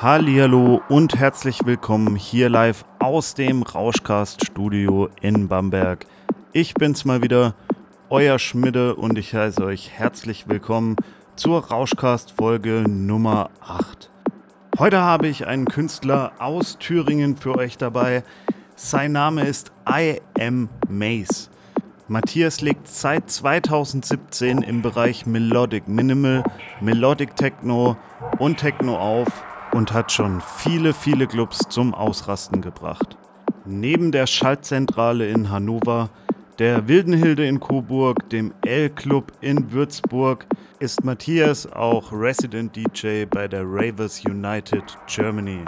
Hallihallo und herzlich willkommen hier live aus dem Rauschcast Studio in Bamberg. Ich bin's mal wieder, euer Schmidde und ich heiße euch herzlich willkommen zur Rauschcast Folge Nummer 8. Heute habe ich einen Künstler aus Thüringen für euch dabei. Sein Name ist I Am Mace. Matthias legt seit 2017 im Bereich Melodic Minimal, Melodic Techno und Techno auf und hat schon viele, viele Clubs zum Ausrasten gebracht. Neben der Schaltzentrale in Hannover, der Wildenhilde in Coburg, dem L-Club in Würzburg ist Matthias auch Resident DJ bei der Ravers United Germany.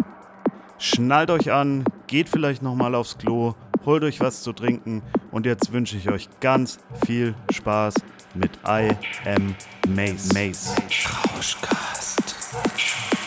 Schnallt euch an, geht vielleicht nochmal aufs Klo, holt euch was zu trinken und jetzt wünsche ich euch ganz viel Spaß mit I Am Mace. Mace. Rauschcast.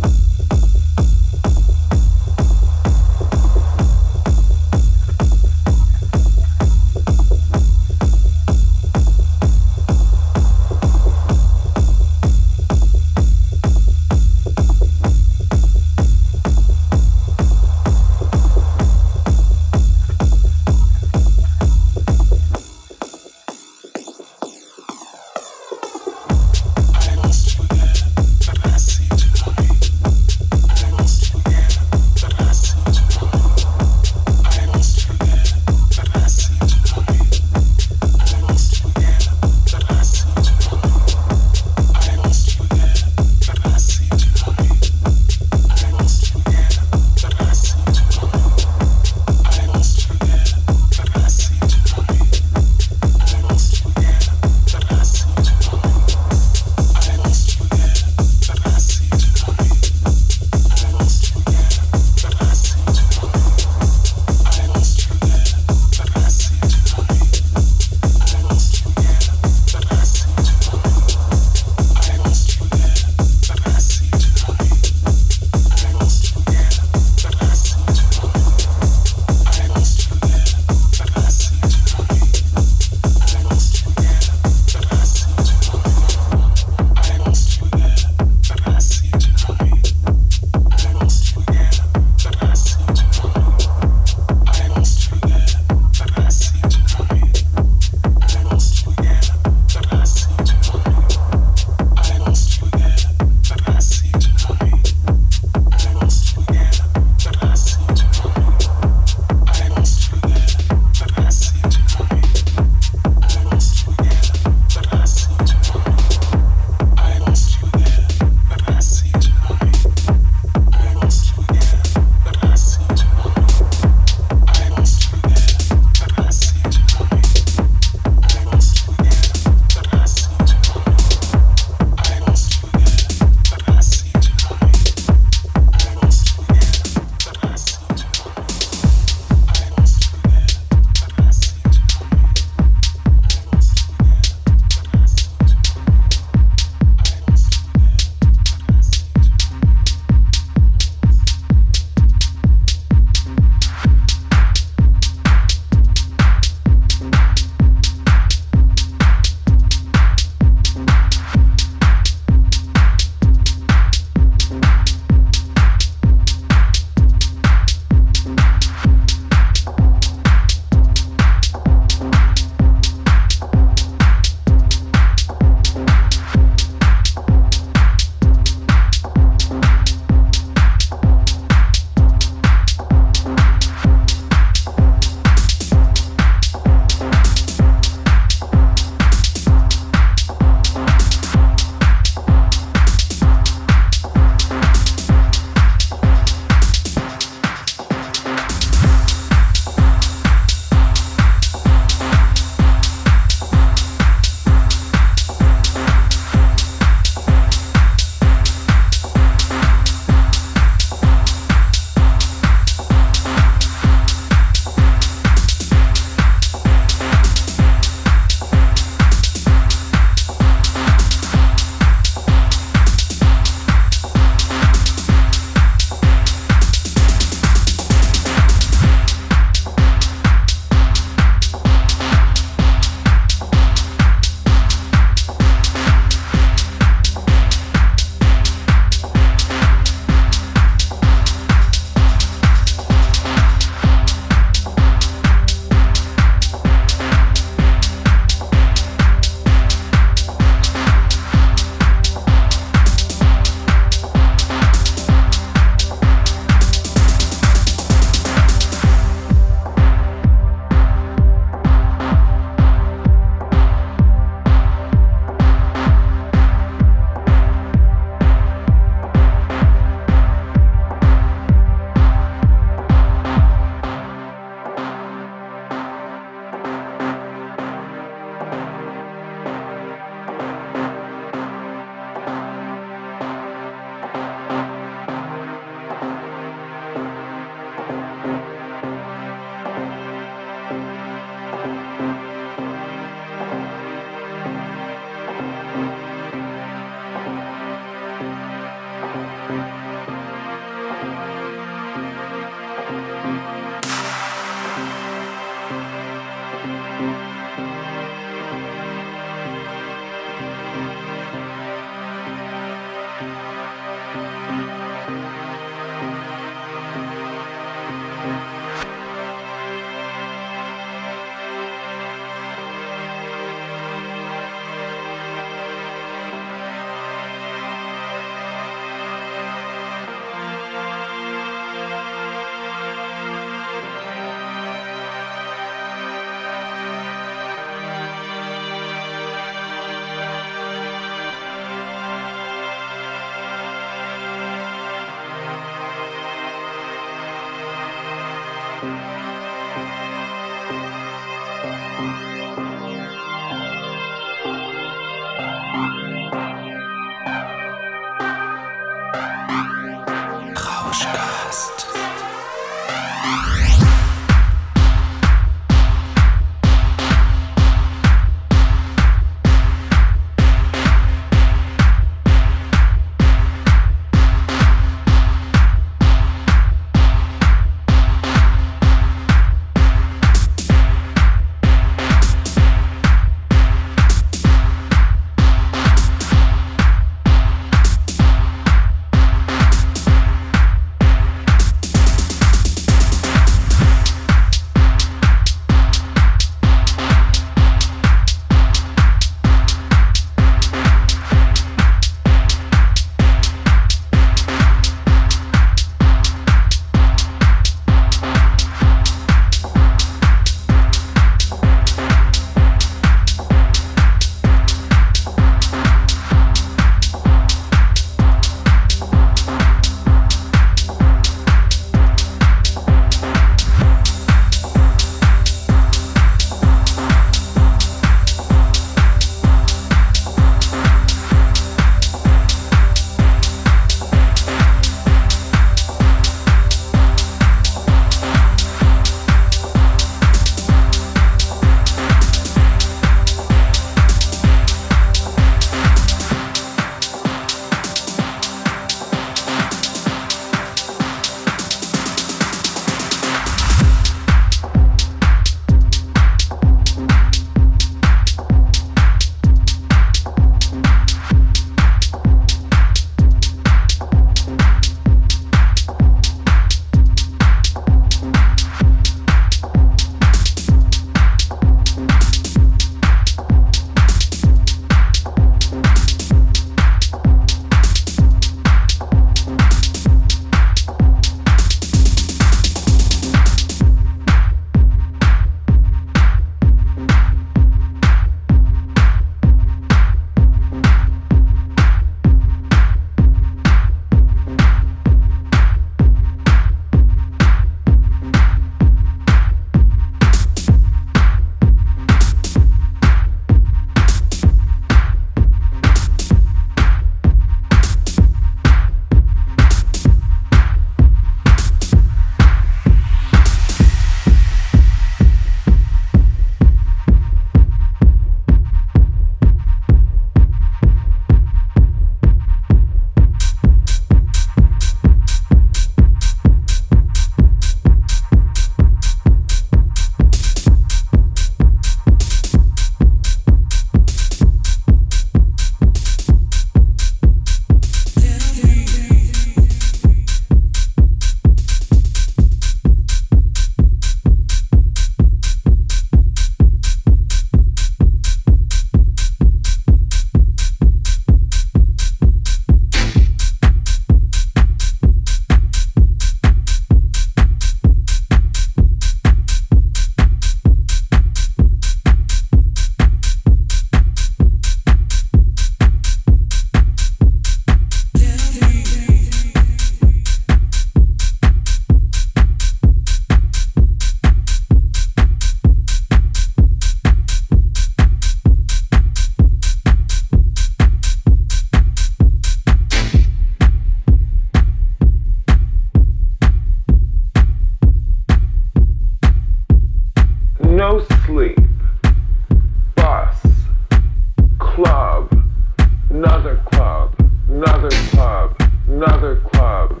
another club, another club, another club.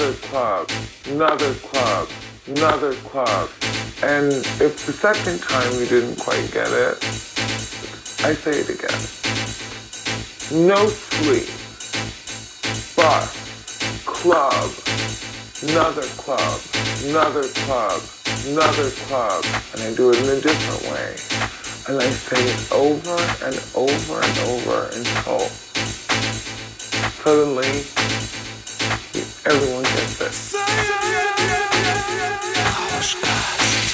another club, another club, another club. And if the second time you didn't quite get it, I say it again. No sleep, bus, club, another club, another club, another club. And I do it in a different way. And I say it over and over and over until suddenly Everyone gets this. Gosh.